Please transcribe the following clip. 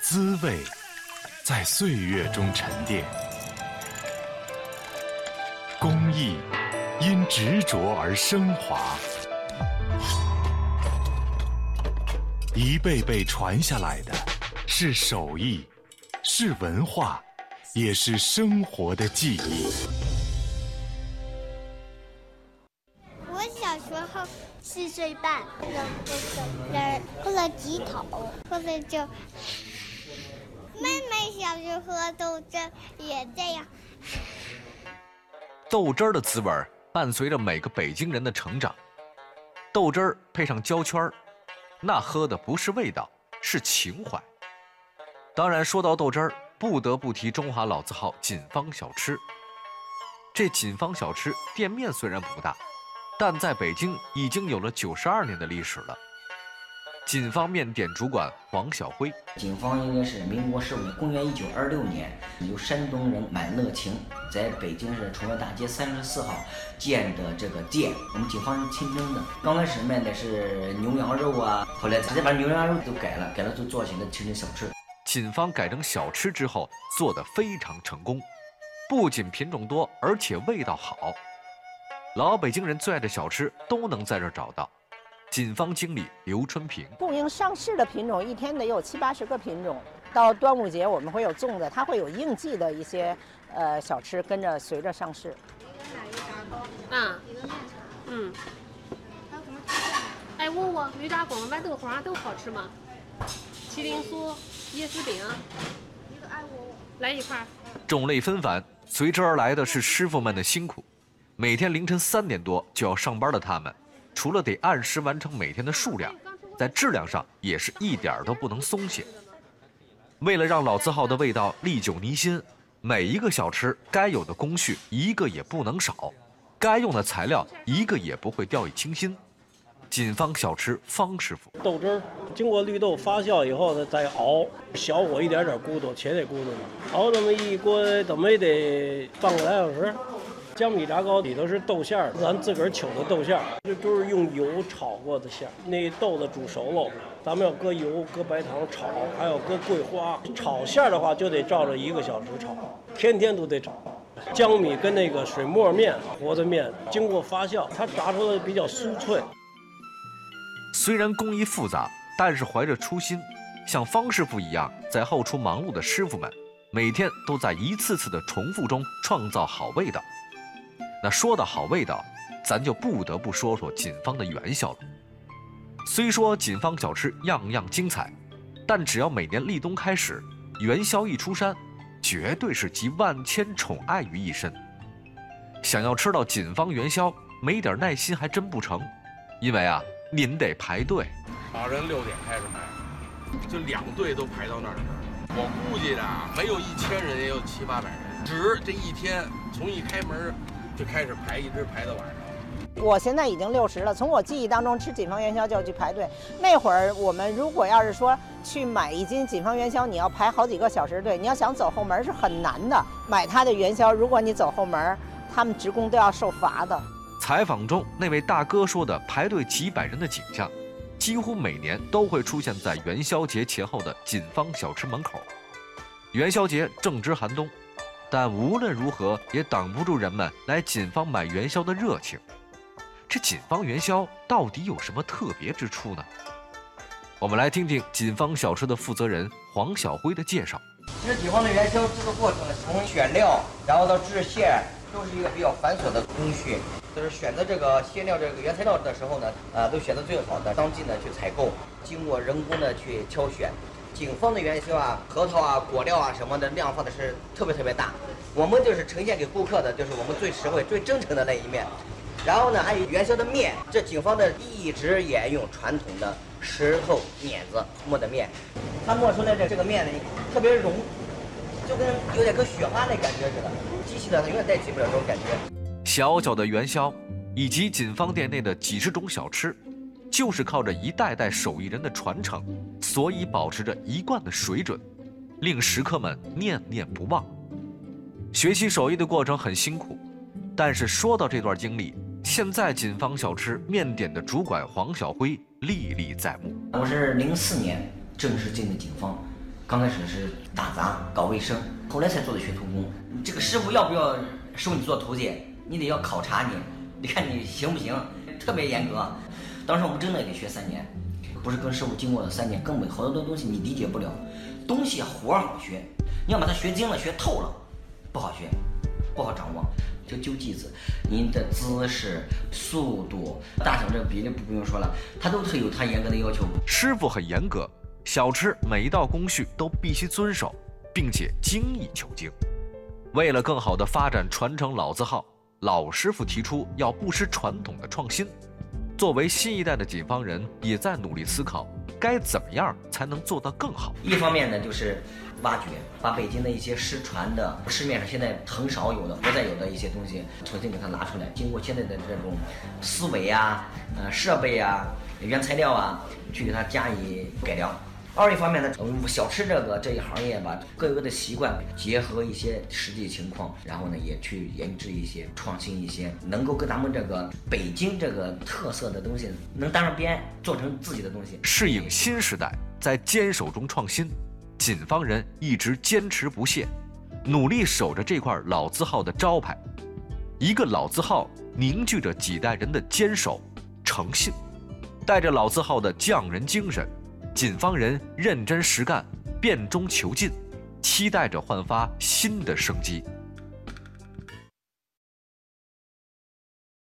滋味在岁月中沉淀，工艺因执着而升华，一辈辈传下来的是手艺，是文化，也是生活的记忆。我小时候四岁半，喝豆汁儿，喝了几口，喝了就。妹妹小时候喝豆汁也这样。豆汁儿的滋味儿伴随着每个北京人的成长。豆汁儿配上焦圈儿，那喝的不是味道，是情怀。当然，说到豆汁儿，不得不提中华老字号锦芳小吃。这锦芳小吃店面虽然不大，但在北京已经有了九十二年的历史了。锦方面点主管黄晓辉，警方应该是民国十五年，公元一九二六年，由山东人满乐清在北京市崇文大街三十四号建的这个店。我们警方是清真的，刚开始卖的是牛羊肉啊，后来直接把牛羊肉都改了，改了就做起了清真小吃。警方改成小吃之后，做得非常成功，不仅品种多，而且味道好，老北京人最爱的小吃都能在这儿找到。锦芳经理刘春平，供应上市的品种一天得有七八十个品种。到端午节我们会有粽子，它会有应季的一些呃小吃跟着随着上市。啊，嗯。还有什么哎，问我驴打滚、豌豆黄都好吃吗？麒麟酥、椰丝饼，一个爱我，来一块。种类纷繁，随之而来的是师傅们的辛苦。每天凌晨三点多就要上班的他们。除了得按时完成每天的数量，在质量上也是一点儿都不能松懈。为了让老字号的味道历久弥新，每一个小吃该有的工序一个也不能少，该用的材料一个也不会掉以轻心。锦芳小吃方师傅，豆汁儿经过绿豆发酵以后呢，再熬，小火一点点咕嘟，且得咕嘟呢熬这么一锅，怎么也得半个来小时。江米炸糕里头是豆馅儿，咱自个儿取的豆馅儿，这都是用油炒过的馅儿。那豆子煮熟了，咱们要搁油、搁白糖炒，还要搁桂花。炒馅儿的话就得照着一个小时炒，天天都得炒。江米跟那个水磨面和的面经过发酵，它炸出来比较酥脆。虽然工艺复杂，但是怀着初心，像方师傅一样在后厨忙碌的师傅们，每天都在一次次的重复中创造好味道。那说的好味道，咱就不得不说说锦芳的元宵了。虽说锦芳小吃样样精彩，但只要每年立冬开始，元宵一出山，绝对是集万千宠爱于一身。想要吃到锦芳元宵，没点耐心还真不成，因为啊，您得排队。早晨六点开始排，就两队都排到那儿。我估计的，没有一千人，也有七八百人。只这一天，从一开门。就开始排，一直排到晚上。我现在已经六十了，从我记忆当中吃锦芳元宵就要去排队。那会儿我们如果要是说去买一斤锦芳元宵，你要排好几个小时队，你要想走后门是很难的。买他的元宵，如果你走后门，他们职工都要受罚的。采访中那位大哥说的排队几百人的景象，几乎每年都会出现在元宵节前后的锦芳小吃门口。元宵节正值寒冬。但无论如何也挡不住人们来锦芳买元宵的热情。这锦芳元宵到底有什么特别之处呢？我们来听听锦芳小吃的负责人黄小辉的介绍。其实锦芳的元宵制作过程呢，从选料，然后到制馅，都是一个比较繁琐的工序。就是选择这个馅料、这个原材料的时候呢，呃，都选择最好的，当季呢去采购，经过人工的去挑选。景芳的元宵啊，核桃啊，果料啊什么的量放的是特别特别大。我们就是呈现给顾客的，就是我们最实惠、最真诚的那一面。然后呢，还有元宵的面，这景芳的一直沿用传统的石头碾子磨的面，它磨出来的这个面呢，特别融，就跟有点跟雪花那感觉似的。机器的它永远代替不了这种感觉。小小的元宵，以及锦芳店内的几十种小吃。就是靠着一代代手艺人的传承，所以保持着一贯的水准，令食客们念念不忘。学习手艺的过程很辛苦，但是说到这段经历，现在锦芳小吃面点的主管黄小辉历历在目。我是零四年正式进的锦芳，刚开始是打杂搞卫生，后来才做的学徒工。这个师傅要不要收你做徒弟，你得要考察你，你看你行不行，特别严格。当时我们真的也得学三年，不是跟师傅经过了三年，根本好多东西你理解不了。东西活好学，你要把它学精了、学透了，不好学，不好掌握。就揪剂子，您的姿势、速度、大小这个比例不不用说了，它都是有它严格的要求。师傅很严格，小吃每一道工序都必须遵守，并且精益求精。为了更好的发展传承老字号，老师傅提出要不失传统的创新。作为新一代的锦方人，也在努力思考该怎么样才能做到更好。一方面呢，就是挖掘，把北京的一些失传的、市面上现在很少有的、不再有的一些东西，重新给它拿出来，经过现在的这种思维啊、呃设备啊、原材料啊，去给它加以改良。二一方面呢，我们小吃这个这一行业吧，各有各的习惯，结合一些实际情况，然后呢，也去研制一些创新一些，能够跟咱们这个北京这个特色的东西能搭上边，做成自己的东西。适应新时代，在坚守中创新，锦方人一直坚持不懈，努力守着这块老字号的招牌。一个老字号凝聚着几代人的坚守、诚信，带着老字号的匠人精神。警方人认真实干，变中求进，期待着焕发新的生机。